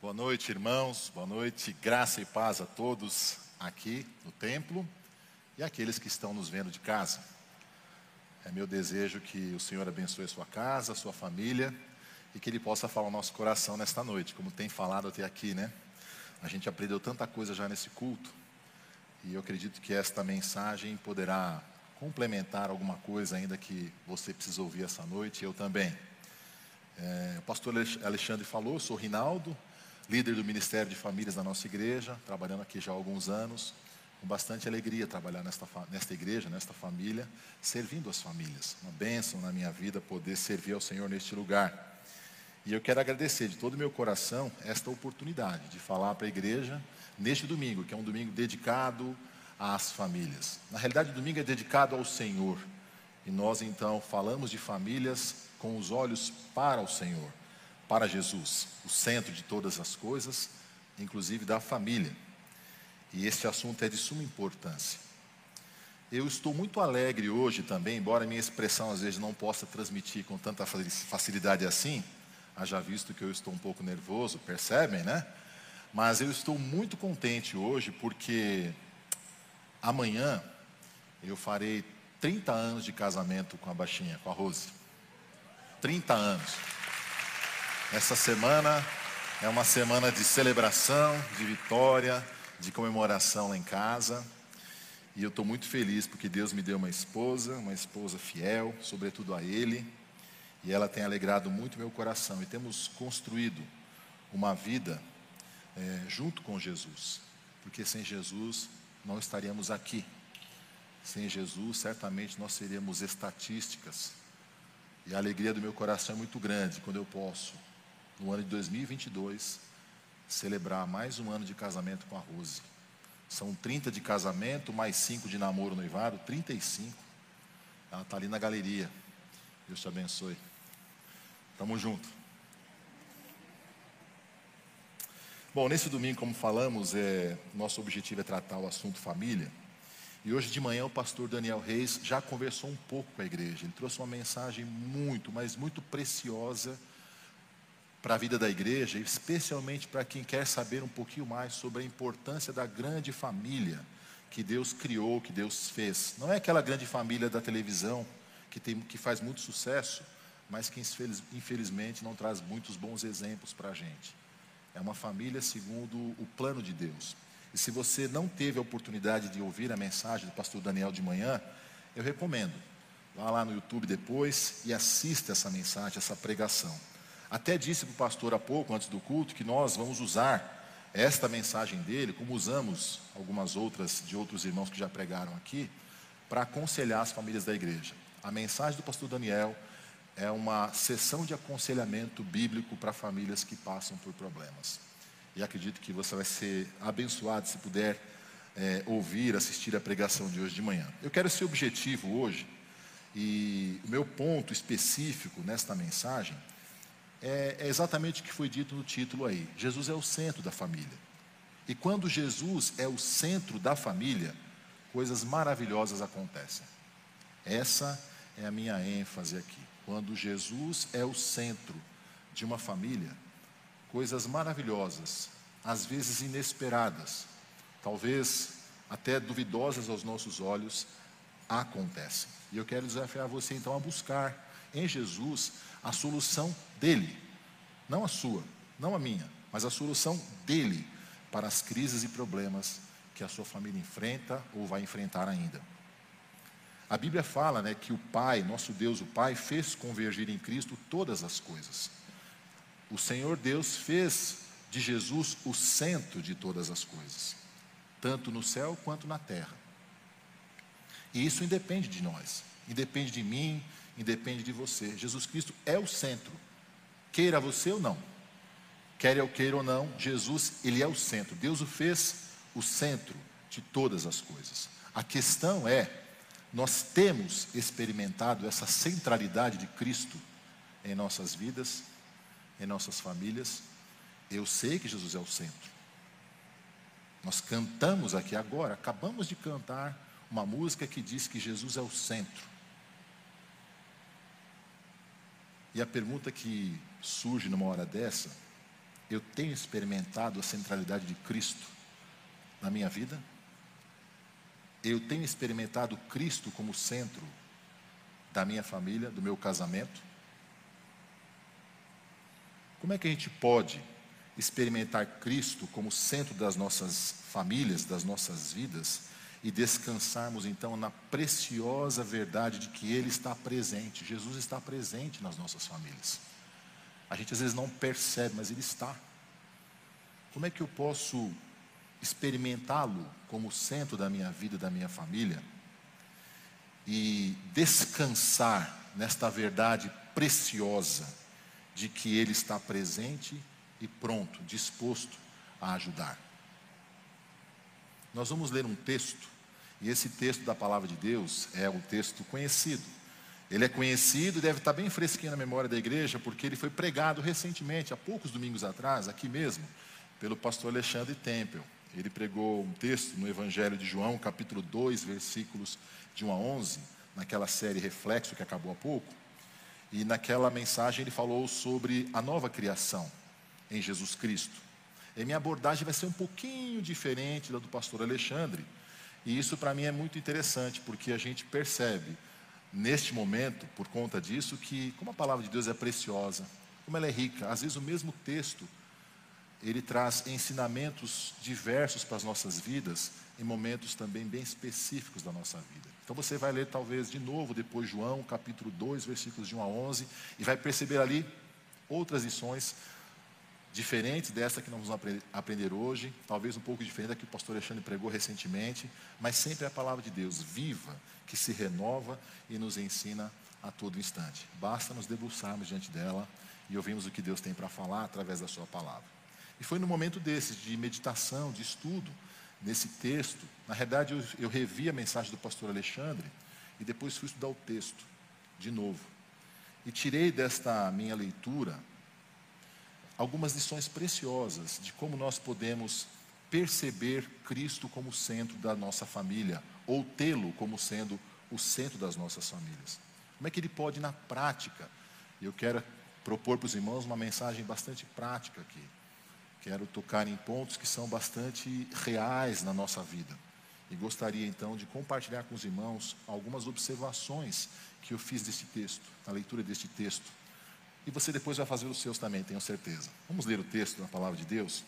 Boa noite, irmãos. Boa noite. Graça e paz a todos aqui no templo e aqueles que estão nos vendo de casa. É meu desejo que o Senhor abençoe sua casa, sua família e que Ele possa falar ao nosso coração nesta noite, como tem falado até aqui, né? A gente aprendeu tanta coisa já nesse culto e eu acredito que esta mensagem poderá complementar alguma coisa ainda que você precisa ouvir essa noite, eu também. É, o pastor Alexandre falou, sou Rinaldo, líder do Ministério de Famílias da nossa igreja, trabalhando aqui já há alguns anos, com bastante alegria trabalhar nesta, nesta igreja, nesta família, servindo as famílias. Uma bênção na minha vida poder servir ao Senhor neste lugar. E eu quero agradecer de todo o meu coração esta oportunidade de falar para a igreja neste domingo, que é um domingo dedicado às famílias. Na realidade, o domingo é dedicado ao Senhor. E nós então falamos de famílias com os olhos para o Senhor para Jesus, o centro de todas as coisas, inclusive da família. E este assunto é de suma importância. Eu estou muito alegre hoje também, embora minha expressão às vezes não possa transmitir com tanta facilidade assim, haja visto que eu estou um pouco nervoso, percebem, né? Mas eu estou muito contente hoje porque amanhã eu farei 30 anos de casamento com a baixinha, com a Rose. 30 anos. Essa semana é uma semana de celebração, de vitória, de comemoração lá em casa. E eu estou muito feliz porque Deus me deu uma esposa, uma esposa fiel, sobretudo a Ele. E ela tem alegrado muito meu coração. E temos construído uma vida é, junto com Jesus. Porque sem Jesus não estaríamos aqui. Sem Jesus, certamente nós seríamos estatísticas. E a alegria do meu coração é muito grande quando eu posso no ano de 2022, celebrar mais um ano de casamento com a Rose. São 30 de casamento, mais 5 de namoro noivado, 35. Ela está ali na galeria. Deus te abençoe. Tamo junto. Bom, nesse domingo, como falamos, é, nosso objetivo é tratar o assunto família. E hoje de manhã o pastor Daniel Reis já conversou um pouco com a igreja. Ele trouxe uma mensagem muito, mas muito preciosa para a vida da igreja, especialmente para quem quer saber um pouquinho mais sobre a importância da grande família que Deus criou, que Deus fez. Não é aquela grande família da televisão que, tem, que faz muito sucesso, mas que infelizmente não traz muitos bons exemplos para a gente. É uma família segundo o plano de Deus. E se você não teve a oportunidade de ouvir a mensagem do pastor Daniel de manhã, eu recomendo. Vá lá no YouTube depois e assista essa mensagem, essa pregação. Até disse para o pastor há pouco, antes do culto, que nós vamos usar esta mensagem dele, como usamos algumas outras de outros irmãos que já pregaram aqui, para aconselhar as famílias da igreja. A mensagem do pastor Daniel é uma sessão de aconselhamento bíblico para famílias que passam por problemas. E acredito que você vai ser abençoado se puder é, ouvir, assistir a pregação de hoje de manhã. Eu quero ser objetivo hoje, e o meu ponto específico nesta mensagem é, é exatamente o que foi dito no título aí. Jesus é o centro da família. E quando Jesus é o centro da família, coisas maravilhosas acontecem. Essa é a minha ênfase aqui. Quando Jesus é o centro de uma família, coisas maravilhosas, às vezes inesperadas, talvez até duvidosas aos nossos olhos, acontecem. E eu quero desafiar você então a buscar em Jesus a solução dele, não a sua, não a minha, mas a solução dele para as crises e problemas que a sua família enfrenta ou vai enfrentar ainda. A Bíblia fala né, que o Pai, nosso Deus, o Pai, fez convergir em Cristo todas as coisas. O Senhor Deus fez de Jesus o centro de todas as coisas, tanto no céu quanto na terra. E isso independe de nós, independe de mim, independe de você. Jesus Cristo é o centro, queira você ou não. Quer eu queira ou não, Jesus, ele é o centro. Deus o fez o centro de todas as coisas. A questão é, nós temos experimentado essa centralidade de Cristo em nossas vidas, em nossas famílias. Eu sei que Jesus é o centro. Nós cantamos aqui agora, acabamos de cantar uma música que diz que Jesus é o centro. E a pergunta que surge numa hora dessa eu tenho experimentado a centralidade de Cristo na minha vida? Eu tenho experimentado Cristo como centro da minha família, do meu casamento? Como é que a gente pode experimentar Cristo como centro das nossas famílias, das nossas vidas e descansarmos então na preciosa verdade de que Ele está presente, Jesus está presente nas nossas famílias. A gente às vezes não percebe, mas Ele está. Como é que eu posso experimentá-lo como centro da minha vida, da minha família? E descansar nesta verdade preciosa de que Ele está presente e pronto, disposto a ajudar. Nós vamos ler um texto, e esse texto da palavra de Deus é um texto conhecido. Ele é conhecido e deve estar bem fresquinho na memória da igreja, porque ele foi pregado recentemente, há poucos domingos atrás, aqui mesmo, pelo pastor Alexandre Tempel. Ele pregou um texto no Evangelho de João, capítulo 2, versículos de 1 a 11, naquela série Reflexo que acabou há pouco. E naquela mensagem ele falou sobre a nova criação em Jesus Cristo. E minha abordagem vai ser um pouquinho diferente da do pastor Alexandre. E isso para mim é muito interessante, porque a gente percebe neste momento, por conta disso, que como a palavra de Deus é preciosa, como ela é rica, às vezes o mesmo texto ele traz ensinamentos diversos para as nossas vidas, em momentos também bem específicos da nossa vida. Então você vai ler talvez de novo depois João, capítulo 2, versículos de 1 a 11, e vai perceber ali outras lições diferentes dessa que nós vamos aprender hoje, talvez um pouco diferente da que o pastor Alexandre pregou recentemente, mas sempre é a palavra de Deus viva, que se renova e nos ensina a todo instante. Basta nos debruçarmos diante dela e ouvirmos o que Deus tem para falar através da sua palavra. E foi no momento desses, de meditação, de estudo, nesse texto, na realidade eu, eu revi a mensagem do pastor Alexandre e depois fui estudar o texto de novo. E tirei desta minha leitura algumas lições preciosas de como nós podemos perceber Cristo como centro da nossa família, ou tê-lo como sendo o centro das nossas famílias. Como é que ele pode, na prática, eu quero propor para os irmãos uma mensagem bastante prática aqui. Quero tocar em pontos que são bastante reais na nossa vida. E gostaria então de compartilhar com os irmãos algumas observações que eu fiz desse texto, na leitura deste texto. E você depois vai fazer os seus também, tenho certeza. Vamos ler o texto na palavra de Deus?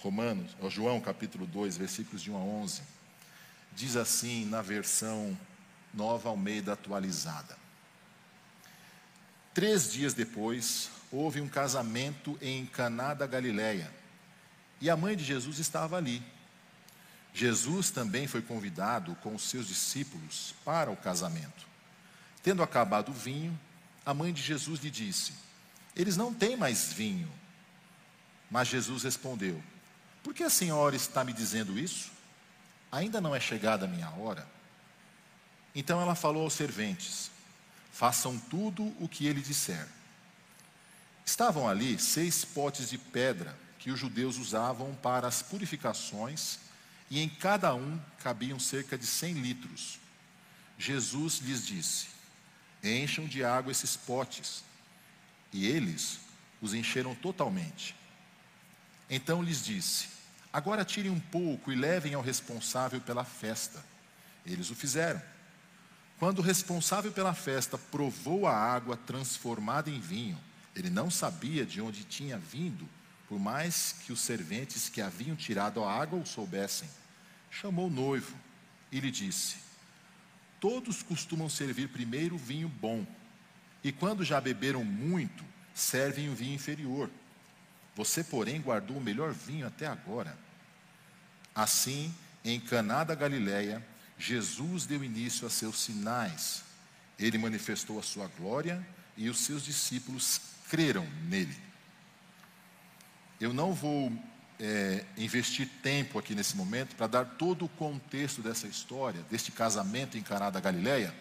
Romanos, João capítulo 2, versículos de 1 a 11. Diz assim na versão nova Almeida atualizada. Três dias depois, houve um casamento em Caná da Galileia. E a mãe de Jesus estava ali. Jesus também foi convidado com os seus discípulos para o casamento. Tendo acabado o vinho, a mãe de Jesus lhe disse: Eles não têm mais vinho. Mas Jesus respondeu: Por que a senhora está me dizendo isso? Ainda não é chegada a minha hora. Então ela falou aos serventes: Façam tudo o que ele disser. Estavam ali seis potes de pedra que os judeus usavam para as purificações, e em cada um cabiam cerca de cem litros. Jesus lhes disse: Encham de água esses potes. E eles os encheram totalmente. Então lhes disse: Agora tirem um pouco e levem ao responsável pela festa. Eles o fizeram. Quando o responsável pela festa provou a água transformada em vinho, ele não sabia de onde tinha vindo, por mais que os serventes que haviam tirado a água o soubessem. Chamou o noivo e lhe disse: Todos costumam servir primeiro vinho bom, e quando já beberam muito, servem o vinho inferior. Você, porém, guardou o melhor vinho até agora. Assim, em Caná da Galileia, Jesus deu início a seus sinais. Ele manifestou a sua glória e os seus discípulos creram nele. Eu não vou é, investir tempo aqui nesse momento para dar todo o contexto dessa história, deste casamento em Caná da Galileia.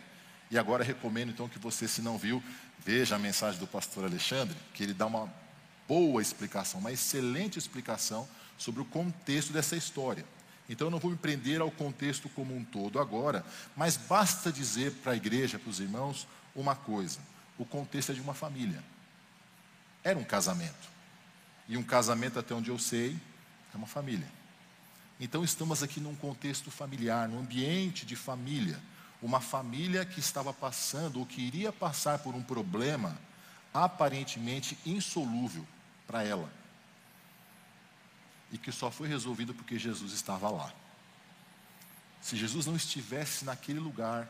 E agora recomendo então que você, se não viu, veja a mensagem do pastor Alexandre, que ele dá uma boa explicação, uma excelente explicação sobre o contexto dessa história. Então eu não vou me prender ao contexto como um todo agora, mas basta dizer para a igreja, para os irmãos, uma coisa: o contexto é de uma família. Era um casamento. E um casamento, até onde eu sei, é uma família. Então estamos aqui num contexto familiar, num ambiente de família. Uma família que estava passando ou que iria passar por um problema aparentemente insolúvel para ela. E que só foi resolvido porque Jesus estava lá. Se Jesus não estivesse naquele lugar,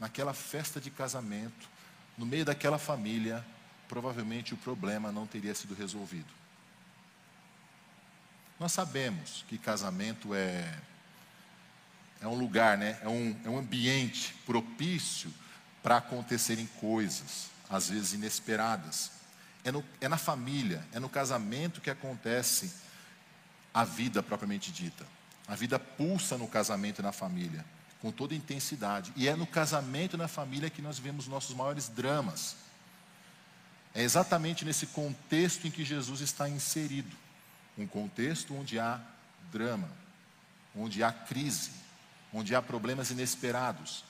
naquela festa de casamento, no meio daquela família, provavelmente o problema não teria sido resolvido. Nós sabemos que casamento é, é um lugar, né? é, um, é um ambiente propício para acontecerem coisas, às vezes inesperadas. É, no, é na família, é no casamento que acontece a vida propriamente dita. A vida pulsa no casamento e na família, com toda intensidade. E é no casamento e na família que nós vemos nossos maiores dramas. É exatamente nesse contexto em que Jesus está inserido um contexto onde há drama, onde há crise, onde há problemas inesperados.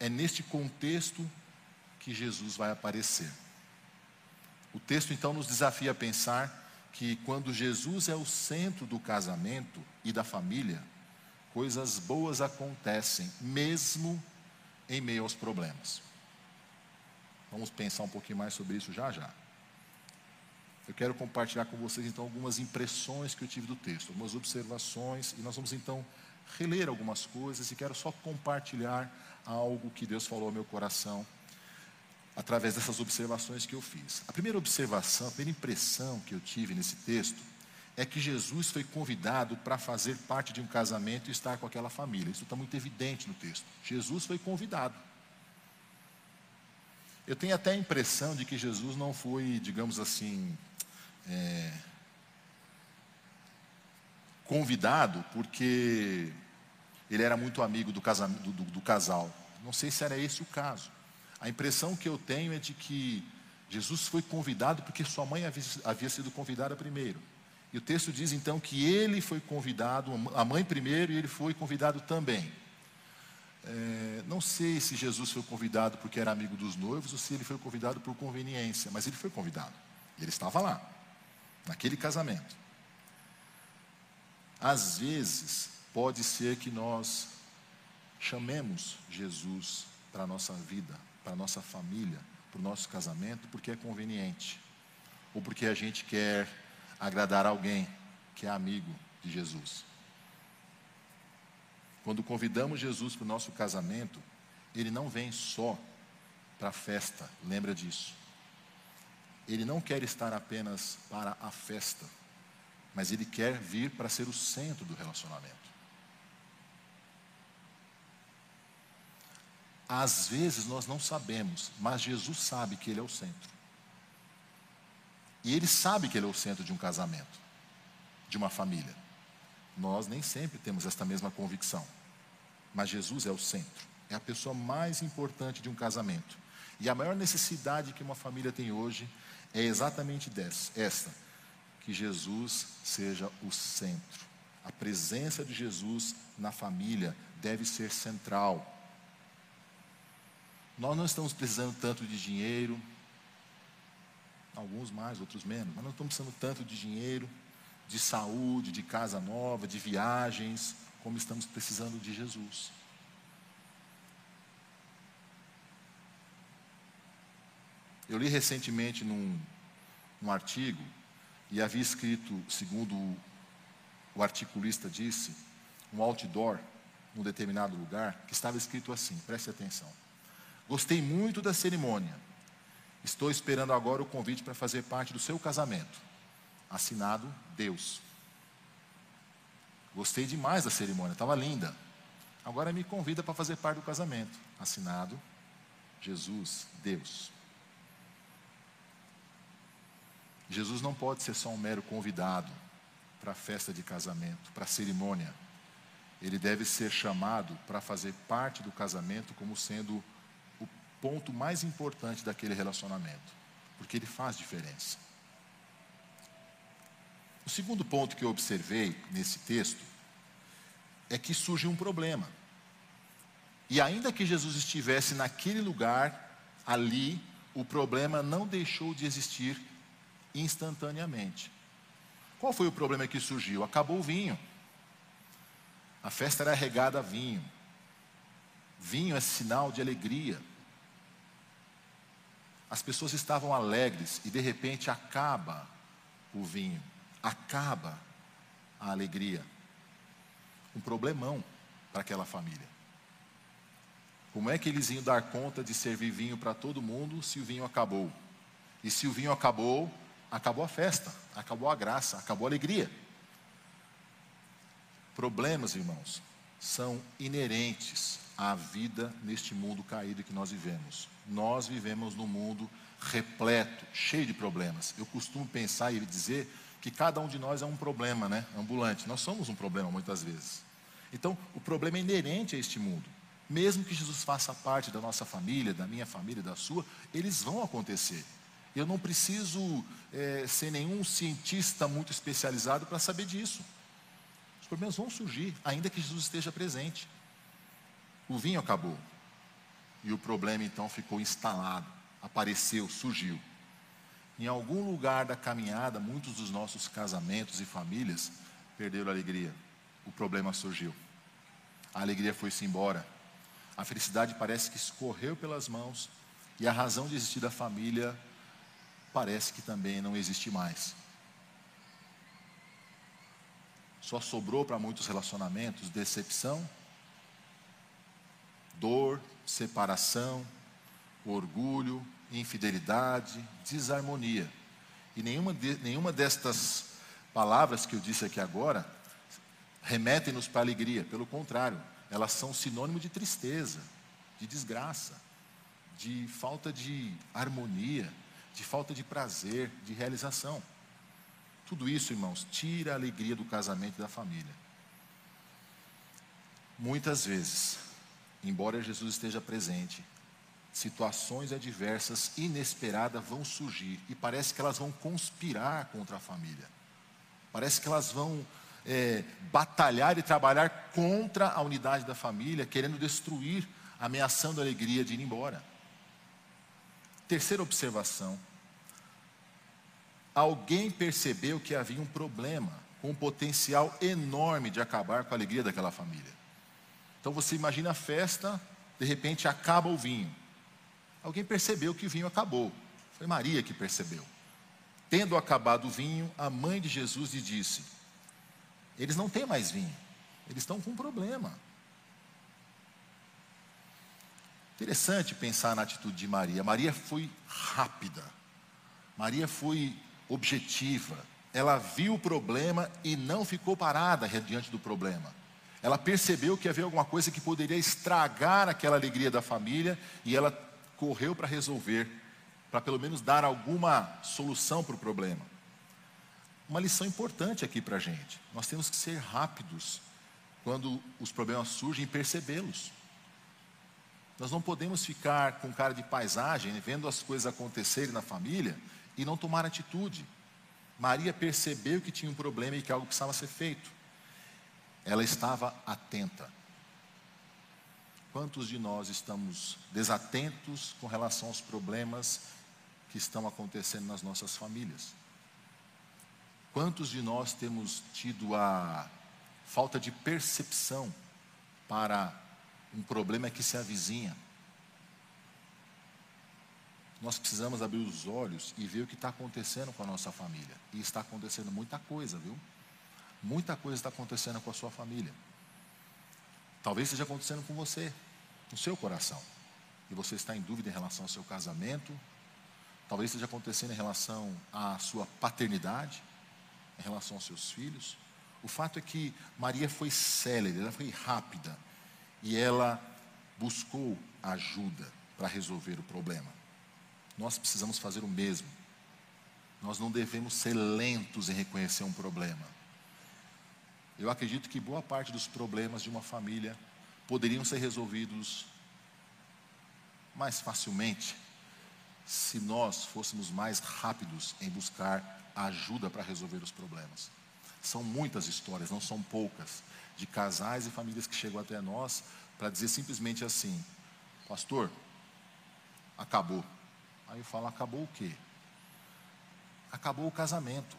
É neste contexto que Jesus vai aparecer. O texto então nos desafia a pensar que quando Jesus é o centro do casamento e da família, coisas boas acontecem, mesmo em meio aos problemas. Vamos pensar um pouquinho mais sobre isso já já. Eu quero compartilhar com vocês então algumas impressões que eu tive do texto, algumas observações, e nós vamos então reler algumas coisas e quero só compartilhar algo que Deus falou ao meu coração através dessas observações que eu fiz. A primeira observação, a primeira impressão que eu tive nesse texto é que Jesus foi convidado para fazer parte de um casamento e estar com aquela família. Isso está muito evidente no texto. Jesus foi convidado. Eu tenho até a impressão de que Jesus não foi, digamos assim, é, convidado porque ele era muito amigo do, casa, do, do, do casal. Não sei se era esse o caso. A impressão que eu tenho é de que Jesus foi convidado porque sua mãe havia, havia sido convidada primeiro. E o texto diz então que ele foi convidado, a mãe primeiro, e ele foi convidado também. É, não sei se Jesus foi convidado porque era amigo dos noivos ou se ele foi convidado por conveniência, mas ele foi convidado. Ele estava lá, naquele casamento. Às vezes, pode ser que nós chamemos Jesus para a nossa vida, para a nossa família, para o nosso casamento, porque é conveniente, ou porque a gente quer agradar alguém que é amigo de Jesus. Quando convidamos Jesus para o nosso casamento, ele não vem só para a festa, lembra disso. Ele não quer estar apenas para a festa, mas ele quer vir para ser o centro do relacionamento. Às vezes nós não sabemos, mas Jesus sabe que Ele é o centro. E Ele sabe que Ele é o centro de um casamento, de uma família. Nós nem sempre temos esta mesma convicção, mas Jesus é o centro, é a pessoa mais importante de um casamento. E a maior necessidade que uma família tem hoje é exatamente dessa, esta, que Jesus seja o centro. A presença de Jesus na família deve ser central. Nós não estamos precisando tanto de dinheiro, alguns mais, outros menos, mas não estamos precisando tanto de dinheiro, de saúde, de casa nova, de viagens, como estamos precisando de Jesus. Eu li recentemente num, num artigo, e havia escrito, segundo o articulista disse, um outdoor num determinado lugar, que estava escrito assim, preste atenção. Gostei muito da cerimônia. Estou esperando agora o convite para fazer parte do seu casamento. Assinado Deus. Gostei demais da cerimônia, estava linda. Agora me convida para fazer parte do casamento. Assinado Jesus, Deus. Jesus não pode ser só um mero convidado para a festa de casamento, para a cerimônia. Ele deve ser chamado para fazer parte do casamento como sendo ponto mais importante daquele relacionamento, porque ele faz diferença. O segundo ponto que eu observei nesse texto é que surge um problema. E ainda que Jesus estivesse naquele lugar, ali, o problema não deixou de existir instantaneamente. Qual foi o problema que surgiu? Acabou o vinho. A festa era regada a vinho. Vinho é sinal de alegria. As pessoas estavam alegres e de repente acaba o vinho, acaba a alegria. Um problemão para aquela família. Como é que eles iam dar conta de servir vinho para todo mundo se o vinho acabou? E se o vinho acabou, acabou a festa, acabou a graça, acabou a alegria. Problemas, irmãos, são inerentes à vida neste mundo caído que nós vivemos. Nós vivemos num mundo repleto, cheio de problemas. Eu costumo pensar e dizer que cada um de nós é um problema, né? Ambulante. Nós somos um problema muitas vezes. Então, o problema é inerente a este mundo. Mesmo que Jesus faça parte da nossa família, da minha família, da sua, eles vão acontecer. Eu não preciso é, ser nenhum cientista muito especializado para saber disso. Os problemas vão surgir, ainda que Jesus esteja presente. O vinho acabou. E o problema então ficou instalado, apareceu, surgiu. Em algum lugar da caminhada, muitos dos nossos casamentos e famílias perderam a alegria. O problema surgiu. A alegria foi-se embora. A felicidade parece que escorreu pelas mãos e a razão de existir da família parece que também não existe mais. Só sobrou para muitos relacionamentos decepção, dor, separação, orgulho, infidelidade, desarmonia. E nenhuma, de, nenhuma destas palavras que eu disse aqui agora remetem-nos para alegria, pelo contrário, elas são sinônimo de tristeza, de desgraça, de falta de harmonia, de falta de prazer, de realização. Tudo isso, irmãos, tira a alegria do casamento e da família. Muitas vezes, embora Jesus esteja presente, situações adversas, inesperadas vão surgir e parece que elas vão conspirar contra a família. Parece que elas vão é, batalhar e trabalhar contra a unidade da família, querendo destruir, ameaçando a alegria de ir embora. Terceira observação: alguém percebeu que havia um problema com um potencial enorme de acabar com a alegria daquela família. Então você imagina a festa, de repente acaba o vinho. Alguém percebeu que o vinho acabou. Foi Maria que percebeu. Tendo acabado o vinho, a mãe de Jesus lhe disse: Eles não têm mais vinho, eles estão com um problema. Interessante pensar na atitude de Maria. Maria foi rápida. Maria foi objetiva. Ela viu o problema e não ficou parada diante do problema. Ela percebeu que havia alguma coisa que poderia estragar aquela alegria da família e ela correu para resolver, para pelo menos dar alguma solução para o problema. Uma lição importante aqui para a gente: nós temos que ser rápidos quando os problemas surgem e percebê-los. Nós não podemos ficar com cara de paisagem, vendo as coisas acontecerem na família e não tomar atitude. Maria percebeu que tinha um problema e que algo precisava ser feito. Ela estava atenta. Quantos de nós estamos desatentos com relação aos problemas que estão acontecendo nas nossas famílias? Quantos de nós temos tido a falta de percepção para um problema que se avizinha. Nós precisamos abrir os olhos e ver o que está acontecendo com a nossa família. E está acontecendo muita coisa, viu? Muita coisa está acontecendo com a sua família. Talvez esteja acontecendo com você, no seu coração. E você está em dúvida em relação ao seu casamento. Talvez esteja acontecendo em relação à sua paternidade, em relação aos seus filhos. O fato é que Maria foi célere, ela foi rápida e ela buscou ajuda para resolver o problema. Nós precisamos fazer o mesmo. Nós não devemos ser lentos em reconhecer um problema. Eu acredito que boa parte dos problemas de uma família poderiam ser resolvidos mais facilmente se nós fôssemos mais rápidos em buscar ajuda para resolver os problemas. São muitas histórias, não são poucas, de casais e famílias que chegam até nós para dizer simplesmente assim: Pastor, acabou. Aí eu falo: Acabou o quê? acabou o casamento.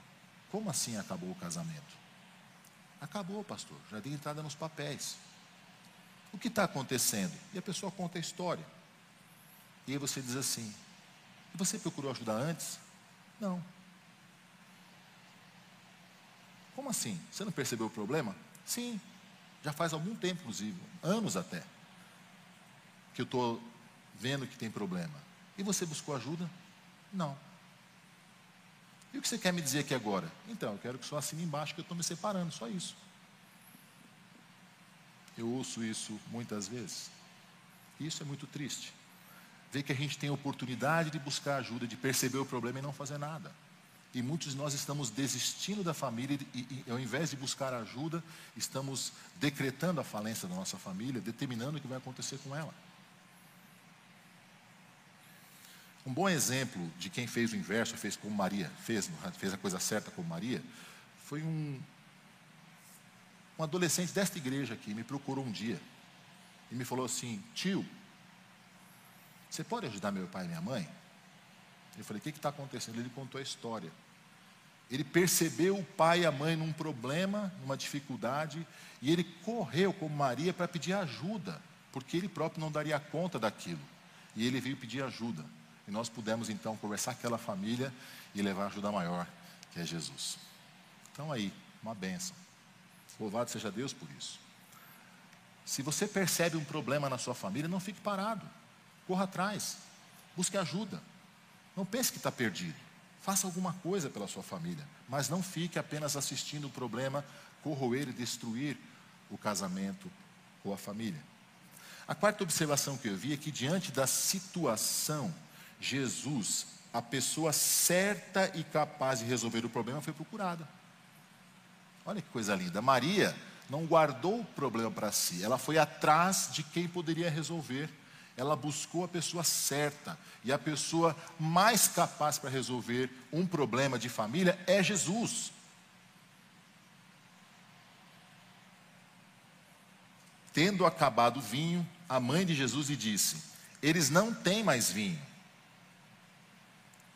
Como assim acabou o casamento? Acabou, pastor, já dei entrada nos papéis. O que está acontecendo? E a pessoa conta a história. E aí você diz assim: você procurou ajudar antes? Não. Como assim? Você não percebeu o problema? Sim, já faz algum tempo, inclusive, anos até, que eu estou vendo que tem problema. E você buscou ajuda? Não. E o que você quer me dizer aqui agora? Então, eu quero que só assine embaixo que eu estou me separando, só isso. Eu ouço isso muitas vezes. E isso é muito triste. Ver que a gente tem a oportunidade de buscar ajuda, de perceber o problema e não fazer nada. E muitos de nós estamos desistindo da família e, e, ao invés de buscar ajuda, estamos decretando a falência da nossa família, determinando o que vai acontecer com ela. Um bom exemplo de quem fez o inverso, fez como Maria, fez, fez a coisa certa como Maria, foi um, um adolescente desta igreja aqui, me procurou um dia e me falou assim: tio, você pode ajudar meu pai e minha mãe? Eu falei: o que está acontecendo? Ele contou a história. Ele percebeu o pai e a mãe num problema, numa dificuldade, e ele correu como Maria para pedir ajuda, porque ele próprio não daria conta daquilo. E ele veio pedir ajuda. E nós pudemos então conversar com aquela família e levar ajuda maior, que é Jesus. Então aí, uma benção. Louvado seja Deus por isso. Se você percebe um problema na sua família, não fique parado. Corra atrás. Busque ajuda. Não pense que está perdido. Faça alguma coisa pela sua família. Mas não fique apenas assistindo o problema corroer e destruir o casamento ou a família. A quarta observação que eu vi é que, diante da situação, Jesus, a pessoa certa e capaz de resolver o problema, foi procurada. Olha que coisa linda. Maria não guardou o problema para si, ela foi atrás de quem poderia resolver. Ela buscou a pessoa certa. E a pessoa mais capaz para resolver um problema de família é Jesus. Tendo acabado o vinho, a mãe de Jesus lhe disse: Eles não têm mais vinho.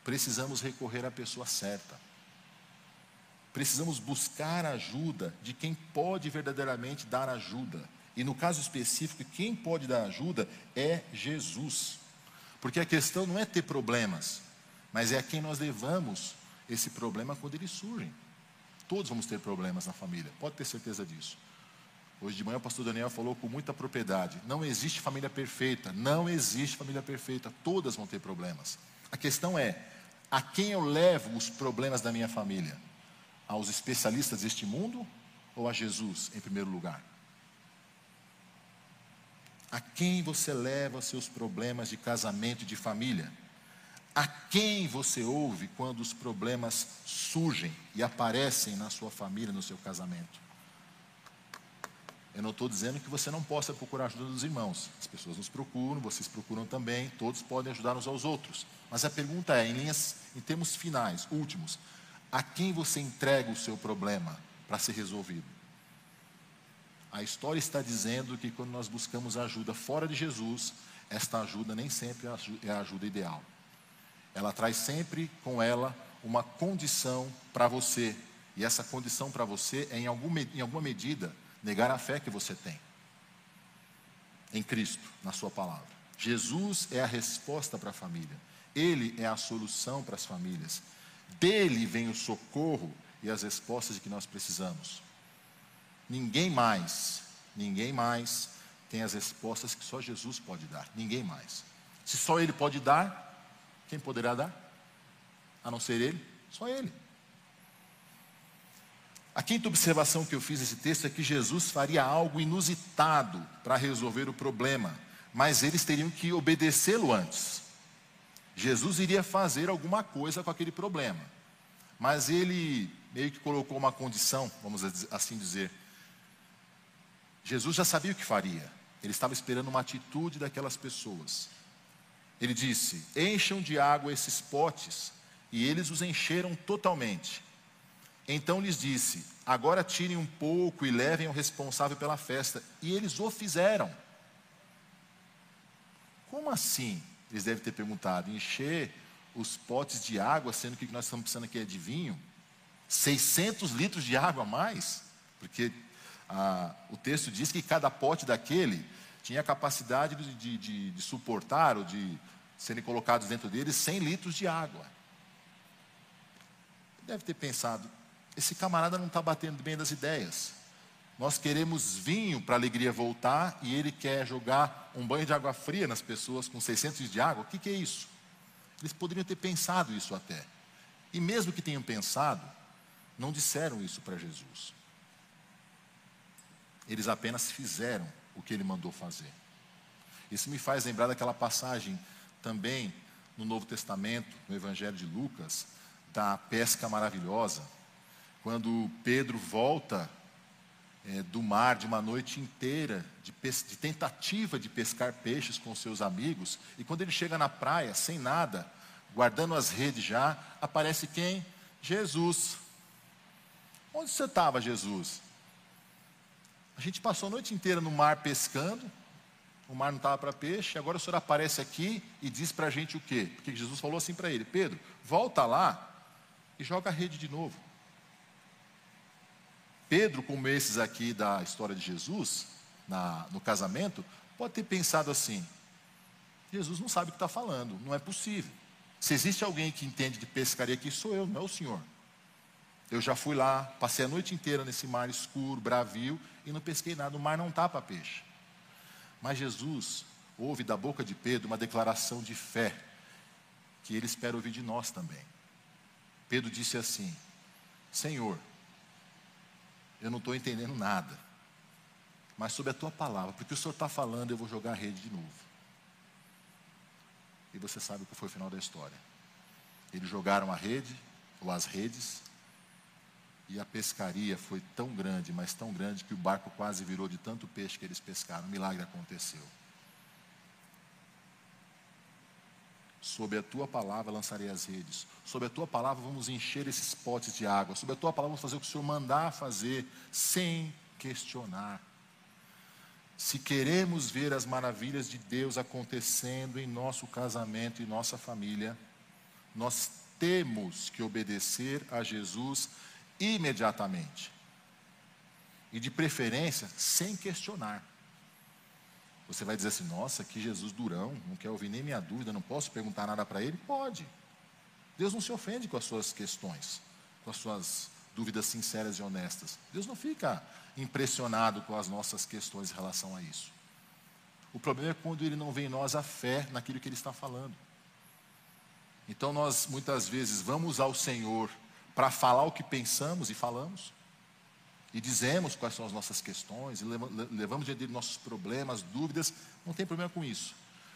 Precisamos recorrer à pessoa certa. Precisamos buscar ajuda de quem pode verdadeiramente dar ajuda. E no caso específico, quem pode dar ajuda é Jesus. Porque a questão não é ter problemas, mas é a quem nós levamos esse problema quando eles surgem. Todos vamos ter problemas na família, pode ter certeza disso. Hoje de manhã o pastor Daniel falou com muita propriedade: não existe família perfeita, não existe família perfeita, todas vão ter problemas. A questão é: a quem eu levo os problemas da minha família? aos especialistas deste mundo ou a Jesus em primeiro lugar? A quem você leva seus problemas de casamento e de família? A quem você ouve quando os problemas surgem e aparecem na sua família, no seu casamento? Eu não estou dizendo que você não possa procurar ajuda dos irmãos. As pessoas nos procuram, vocês procuram também, todos podem ajudar uns aos outros. Mas a pergunta é, em linhas, em termos finais, últimos, a quem você entrega o seu problema para ser resolvido? A história está dizendo que quando nós buscamos ajuda fora de Jesus, esta ajuda nem sempre é a ajuda ideal. Ela traz sempre com ela uma condição para você. E essa condição para você é, em alguma, em alguma medida, negar a fé que você tem em Cristo, na Sua palavra. Jesus é a resposta para a família, Ele é a solução para as famílias, dele vem o socorro e as respostas de que nós precisamos. Ninguém mais, ninguém mais tem as respostas que só Jesus pode dar. Ninguém mais. Se só Ele pode dar, quem poderá dar? A não ser Ele? Só Ele. A quinta observação que eu fiz nesse texto é que Jesus faria algo inusitado para resolver o problema, mas eles teriam que obedecê-lo antes. Jesus iria fazer alguma coisa com aquele problema. Mas ele meio que colocou uma condição, vamos assim dizer. Jesus já sabia o que faria. Ele estava esperando uma atitude daquelas pessoas. Ele disse: Encham de água esses potes. E eles os encheram totalmente. Então lhes disse: Agora tirem um pouco e levem o responsável pela festa. E eles o fizeram. Como assim? Eles devem ter perguntado: encher os potes de água, sendo que o que nós estamos precisando aqui é de vinho, 600 litros de água a mais, porque ah, o texto diz que cada pote daquele tinha a capacidade de, de, de suportar ou de serem colocados dentro dele 100 litros de água. Deve ter pensado, esse camarada não está batendo bem das ideias. Nós queremos vinho para a alegria voltar e ele quer jogar um banho de água fria nas pessoas com 600 de água. O que, que é isso? Eles poderiam ter pensado isso até. E mesmo que tenham pensado, não disseram isso para Jesus. Eles apenas fizeram o que ele mandou fazer. Isso me faz lembrar daquela passagem também no Novo Testamento, no Evangelho de Lucas, da pesca maravilhosa, quando Pedro volta é, do mar de uma noite inteira de, de, tentativa de pescar peixes com seus amigos, e quando ele chega na praia, sem nada, guardando as redes já, aparece quem? Jesus. Onde você estava, Jesus? A gente passou a noite inteira no mar pescando, o mar não estava para peixe, agora o senhor aparece aqui e diz para a gente o quê? Porque Jesus falou assim para ele: Pedro, volta lá e joga a rede de novo. Pedro, como esses aqui da história de Jesus, na, no casamento, pode ter pensado assim: Jesus não sabe o que está falando, não é possível. Se existe alguém que entende de pescaria aqui, sou eu, não é o senhor. Eu já fui lá, passei a noite inteira nesse mar escuro, bravio, e não pesquei nada. O mar não para peixe. Mas Jesus ouve da boca de Pedro uma declaração de fé, que ele espera ouvir de nós também. Pedro disse assim: Senhor, eu não estou entendendo nada. Mas sobre a tua palavra, porque o Senhor está falando, eu vou jogar a rede de novo. E você sabe o que foi o final da história. Eles jogaram a rede, ou as redes, e a pescaria foi tão grande, mas tão grande, que o barco quase virou de tanto peixe que eles pescaram. Um milagre aconteceu. Sob a tua palavra lançarei as redes. Sob a tua palavra vamos encher esses potes de água. Sob a tua palavra vamos fazer o que o Senhor mandar fazer, sem questionar. Se queremos ver as maravilhas de Deus acontecendo em nosso casamento e nossa família, nós temos que obedecer a Jesus imediatamente. E de preferência, sem questionar. Você vai dizer assim: nossa, que Jesus durão, não quer ouvir nem minha dúvida, não posso perguntar nada para ele? Pode. Deus não se ofende com as suas questões, com as suas dúvidas sinceras e honestas. Deus não fica impressionado com as nossas questões em relação a isso. O problema é quando ele não vê em nós a fé naquilo que ele está falando. Então nós muitas vezes vamos ao Senhor para falar o que pensamos e falamos, e dizemos quais são as nossas questões, e levamos diante dele nossos problemas, dúvidas, não tem problema com isso.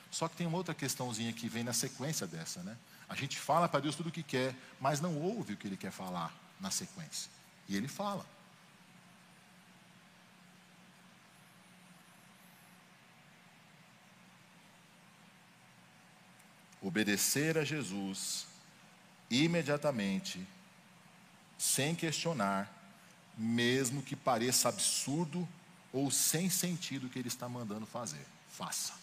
Só que tem uma outra questãozinha que vem na sequência dessa, né? A gente fala para Deus tudo o que quer, mas não ouve o que Ele quer falar na sequência. E Ele fala. Obedecer a Jesus imediatamente, sem questionar, mesmo que pareça absurdo ou sem sentido o que ele está mandando fazer. Faça.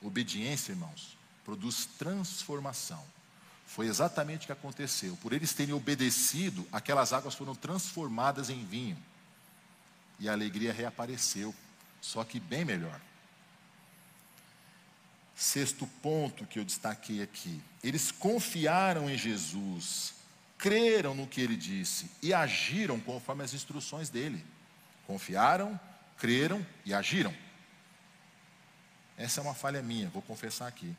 Obediência, irmãos, produz transformação. Foi exatamente o que aconteceu. Por eles terem obedecido, aquelas águas foram transformadas em vinho. E a alegria reapareceu, só que bem melhor. Sexto ponto que eu destaquei aqui: eles confiaram em Jesus creram no que ele disse e agiram conforme as instruções dele. Confiaram, creram e agiram. Essa é uma falha minha, vou confessar aqui.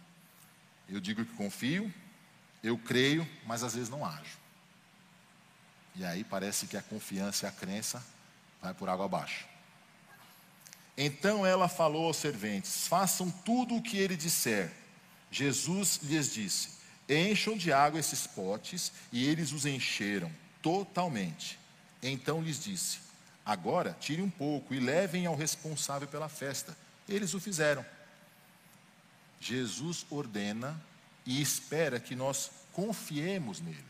Eu digo que confio, eu creio, mas às vezes não ajo. E aí parece que a confiança e a crença vai por água abaixo. Então ela falou aos serventes: façam tudo o que ele disser. Jesus lhes disse: Encham de água esses potes, e eles os encheram totalmente. Então lhes disse: Agora tire um pouco e levem ao responsável pela festa. Eles o fizeram. Jesus ordena e espera que nós confiemos nele,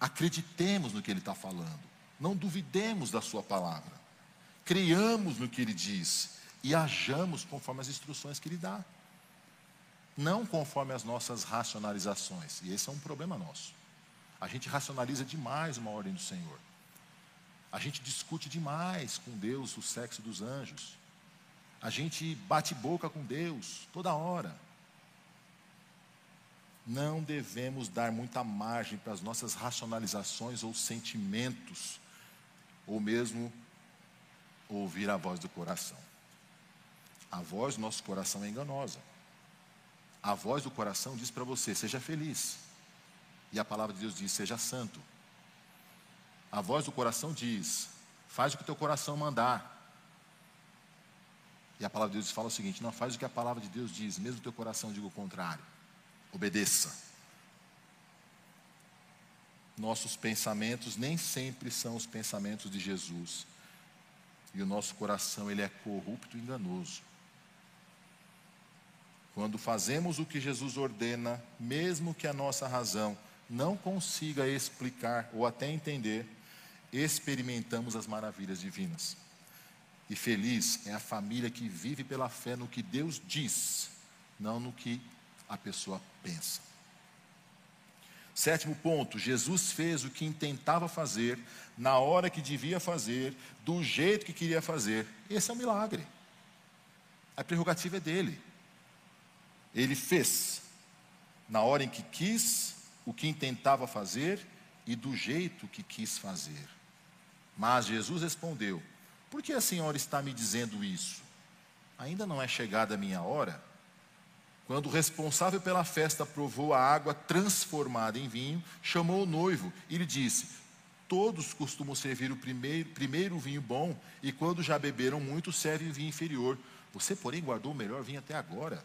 acreditemos no que ele está falando, não duvidemos da sua palavra, creiamos no que ele diz e hajamos conforme as instruções que ele dá. Não conforme as nossas racionalizações. E esse é um problema nosso. A gente racionaliza demais uma ordem do Senhor. A gente discute demais com Deus o sexo dos anjos. A gente bate boca com Deus toda hora. Não devemos dar muita margem para as nossas racionalizações ou sentimentos, ou mesmo ouvir a voz do coração. A voz do nosso coração é enganosa. A voz do coração diz para você: seja feliz. E a palavra de Deus diz: seja santo. A voz do coração diz: faz o que o teu coração mandar. E a palavra de Deus fala o seguinte: não faz o que a palavra de Deus diz, mesmo o teu coração diga o contrário. Obedeça. Nossos pensamentos nem sempre são os pensamentos de Jesus. E o nosso coração ele é corrupto e enganoso. Quando fazemos o que Jesus ordena, mesmo que a nossa razão não consiga explicar ou até entender, experimentamos as maravilhas divinas. E feliz é a família que vive pela fé no que Deus diz, não no que a pessoa pensa. Sétimo ponto: Jesus fez o que intentava fazer, na hora que devia fazer, do jeito que queria fazer. Esse é um milagre. A prerrogativa é dele. Ele fez, na hora em que quis, o que intentava fazer e do jeito que quis fazer. Mas Jesus respondeu: Por que a senhora está me dizendo isso? Ainda não é chegada a minha hora? Quando o responsável pela festa provou a água transformada em vinho, chamou o noivo e lhe disse: Todos costumam servir o primeiro, primeiro vinho bom, e quando já beberam muito, servem vinho inferior. Você, porém, guardou o melhor vinho até agora.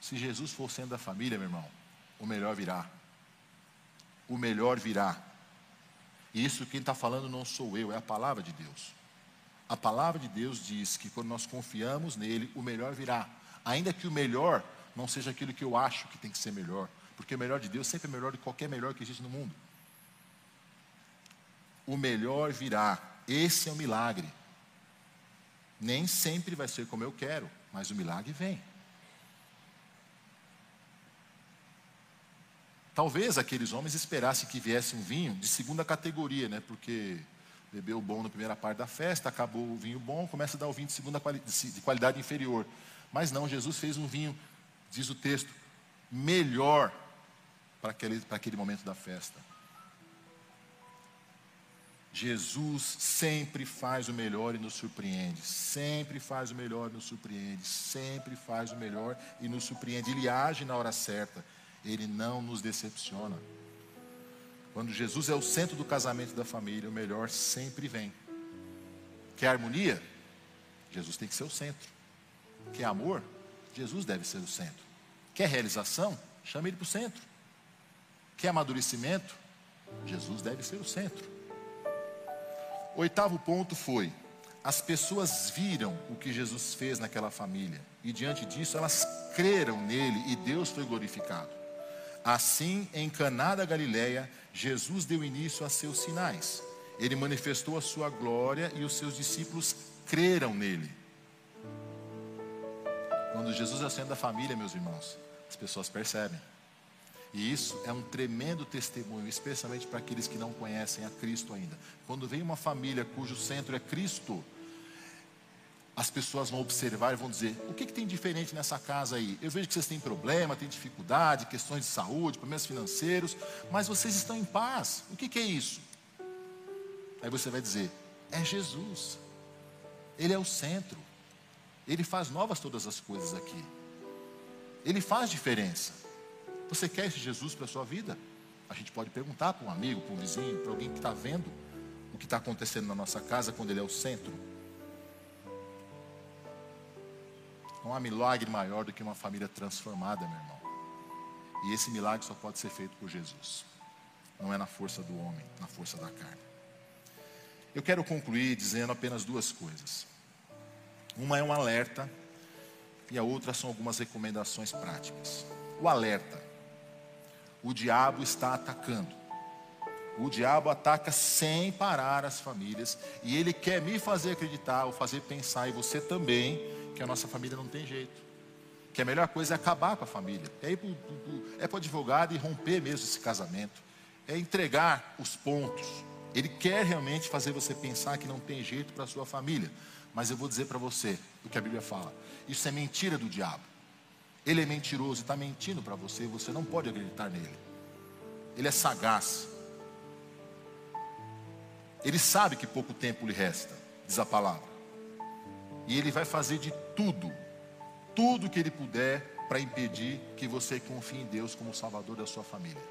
Se Jesus for sendo da família, meu irmão, o melhor virá. O melhor virá. E isso quem está falando não sou eu, é a palavra de Deus. A palavra de Deus diz que quando nós confiamos nele, o melhor virá. Ainda que o melhor não seja aquilo que eu acho que tem que ser melhor. Porque o melhor de Deus sempre é melhor do que qualquer melhor que existe no mundo. O melhor virá. Esse é o milagre. Nem sempre vai ser como eu quero, mas o milagre vem. Talvez aqueles homens esperassem que viesse um vinho de segunda categoria, né? Porque bebeu bom na primeira parte da festa, acabou o vinho bom, começa a dar o vinho de segunda quali de qualidade inferior. Mas não, Jesus fez um vinho, diz o texto, melhor para aquele, para aquele momento da festa. Jesus sempre faz o melhor e nos surpreende. Sempre faz o melhor e nos surpreende. Sempre faz o melhor e nos surpreende. Ele age na hora certa. Ele não nos decepciona. Quando Jesus é o centro do casamento da família, o melhor sempre vem. Quer harmonia? Jesus tem que ser o centro. Quer amor? Jesus deve ser o centro. Quer realização? Chame ele para o centro. Quer amadurecimento? Jesus deve ser o centro. Oitavo ponto foi: as pessoas viram o que Jesus fez naquela família, e diante disso elas creram nele e Deus foi glorificado. Assim, em Caná da Galileia, Jesus deu início a seus sinais. Ele manifestou a sua glória e os seus discípulos creram nele. Quando Jesus ascende a família, meus irmãos, as pessoas percebem. E isso é um tremendo testemunho, especialmente para aqueles que não conhecem a Cristo ainda. Quando vem uma família cujo centro é Cristo, as pessoas vão observar e vão dizer: o que, que tem diferente nessa casa aí? Eu vejo que vocês têm problema, têm dificuldade, questões de saúde, problemas financeiros, mas vocês estão em paz. O que, que é isso? Aí você vai dizer: é Jesus, Ele é o centro, Ele faz novas todas as coisas aqui, Ele faz diferença. Você quer esse Jesus para a sua vida? A gente pode perguntar para um amigo, para um vizinho, para alguém que está vendo o que está acontecendo na nossa casa quando Ele é o centro. Não há milagre maior do que uma família transformada, meu irmão. E esse milagre só pode ser feito por Jesus. Não é na força do homem, na força da carne. Eu quero concluir dizendo apenas duas coisas. Uma é um alerta e a outra são algumas recomendações práticas. O alerta. O diabo está atacando. O diabo ataca sem parar as famílias e ele quer me fazer acreditar ou fazer pensar e você também que a nossa família não tem jeito, que a melhor coisa é acabar com a família, é ir para é o advogado e romper mesmo esse casamento, é entregar os pontos. Ele quer realmente fazer você pensar que não tem jeito para a sua família, mas eu vou dizer para você o que a Bíblia fala: isso é mentira do diabo. Ele é mentiroso e está mentindo para você, você não pode acreditar nele. Ele é sagaz. Ele sabe que pouco tempo lhe resta, diz a palavra. E ele vai fazer de tudo tudo que ele puder para impedir que você confie em Deus como Salvador da sua família.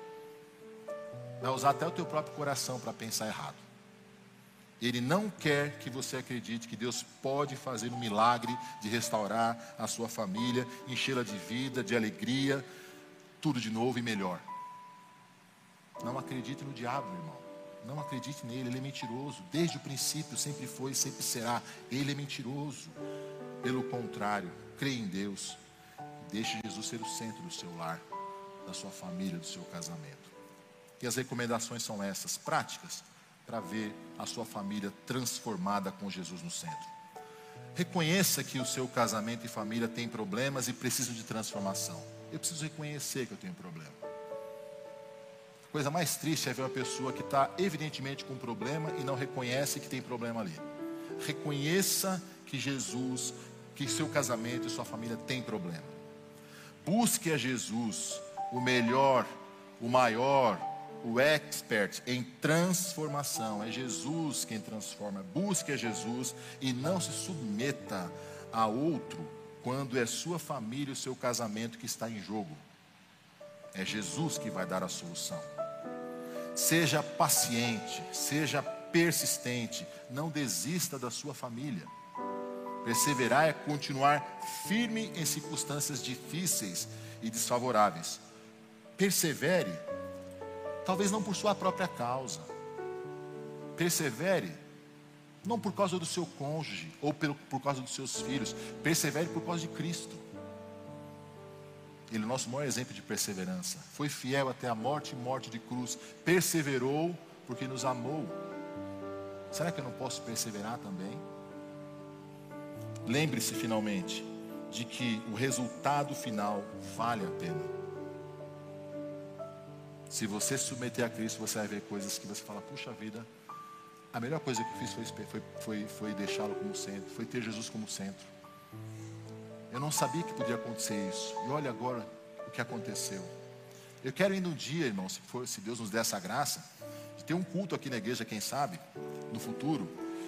Vai usar até o teu próprio coração para pensar errado. Ele não quer que você acredite que Deus pode fazer um milagre de restaurar a sua família, enchê-la de vida, de alegria, tudo de novo e melhor. Não acredite no diabo, irmão. Não acredite nele, ele é mentiroso. Desde o princípio sempre foi sempre será. Ele é mentiroso. Pelo contrário, creia em Deus. Deixe Jesus ser o centro do seu lar, da sua família, do seu casamento. E as recomendações são essas, práticas, para ver a sua família transformada com Jesus no centro. Reconheça que o seu casamento e família têm problemas e precisam de transformação. Eu preciso reconhecer que eu tenho problema. A coisa mais triste é ver uma pessoa que está evidentemente com problema e não reconhece que tem problema ali. Reconheça que Jesus que seu casamento e sua família têm problema. Busque a Jesus, o melhor, o maior, o expert em transformação. É Jesus quem transforma. Busque a Jesus e não se submeta a outro quando é sua família e o seu casamento que está em jogo. É Jesus que vai dar a solução. Seja paciente, seja persistente, não desista da sua família. Perseverar é continuar firme em circunstâncias difíceis e desfavoráveis. Persevere, talvez não por sua própria causa. Persevere, não por causa do seu cônjuge ou por, causa dos seus filhos. Persevere por causa de Cristo. Ele é o nosso maior exemplo de perseverança. Foi fiel até a morte e morte de cruz. Perseverou porque nos amou. Será que eu não posso perseverar também? Lembre-se finalmente de que o resultado final vale a pena. Se você se submeter a Cristo, você vai ver coisas que você fala, puxa vida, a melhor coisa que eu fiz foi, foi, foi, foi deixá-lo como centro, foi ter Jesus como centro. Eu não sabia que podia acontecer isso. E olha agora o que aconteceu. Eu quero ir no dia, irmão, se, for, se Deus nos der essa graça, de ter um culto aqui na igreja, quem sabe, no futuro,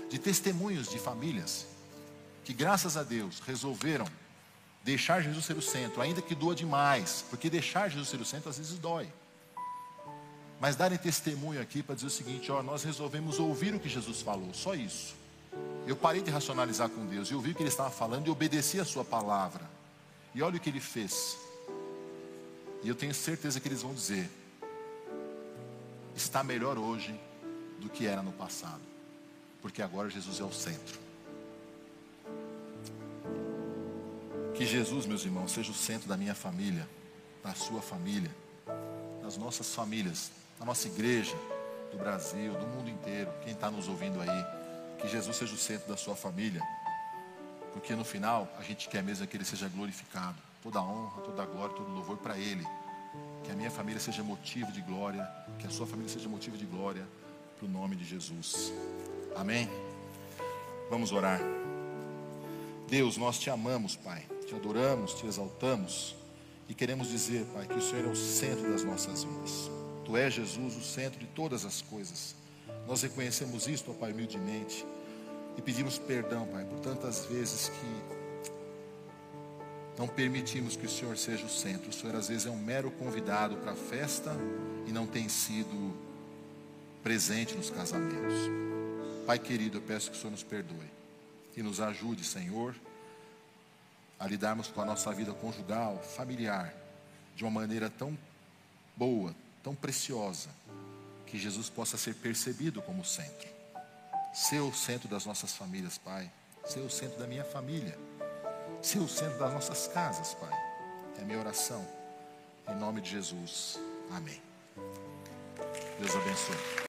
de testemunhos de famílias que graças a Deus resolveram deixar Jesus ser o centro, ainda que doa demais, porque deixar Jesus ser o centro às vezes dói. Mas darem testemunho aqui para dizer o seguinte: ó, nós resolvemos ouvir o que Jesus falou, só isso. Eu parei de racionalizar com Deus e ouvi o que ele estava falando e obedeci a sua palavra. E olha o que ele fez. E eu tenho certeza que eles vão dizer: está melhor hoje do que era no passado, porque agora Jesus é o centro. Que Jesus, meus irmãos, seja o centro da minha família, da sua família, das nossas famílias, da nossa igreja, do Brasil, do mundo inteiro, quem está nos ouvindo aí. Que Jesus seja o centro da sua família, porque no final a gente quer mesmo que Ele seja glorificado. Toda honra, toda glória, todo louvor para Ele. Que a minha família seja motivo de glória, que a sua família seja motivo de glória, para o nome de Jesus. Amém? Vamos orar. Deus, nós te amamos, Pai te adoramos, te exaltamos e queremos dizer, Pai, que o Senhor é o centro das nossas vidas. Tu és, Jesus, o centro de todas as coisas. Nós reconhecemos isto, ó Pai, humildemente e pedimos perdão, Pai, por tantas vezes que não permitimos que o Senhor seja o centro. O Senhor às vezes é um mero convidado para a festa e não tem sido presente nos casamentos. Pai querido, eu peço que o Senhor nos perdoe e nos ajude, Senhor a lidarmos com a nossa vida conjugal, familiar, de uma maneira tão boa, tão preciosa, que Jesus possa ser percebido como centro. Ser o centro das nossas famílias, Pai. Ser o centro da minha família. Ser o centro das nossas casas, Pai. É a minha oração. Em nome de Jesus. Amém. Deus abençoe.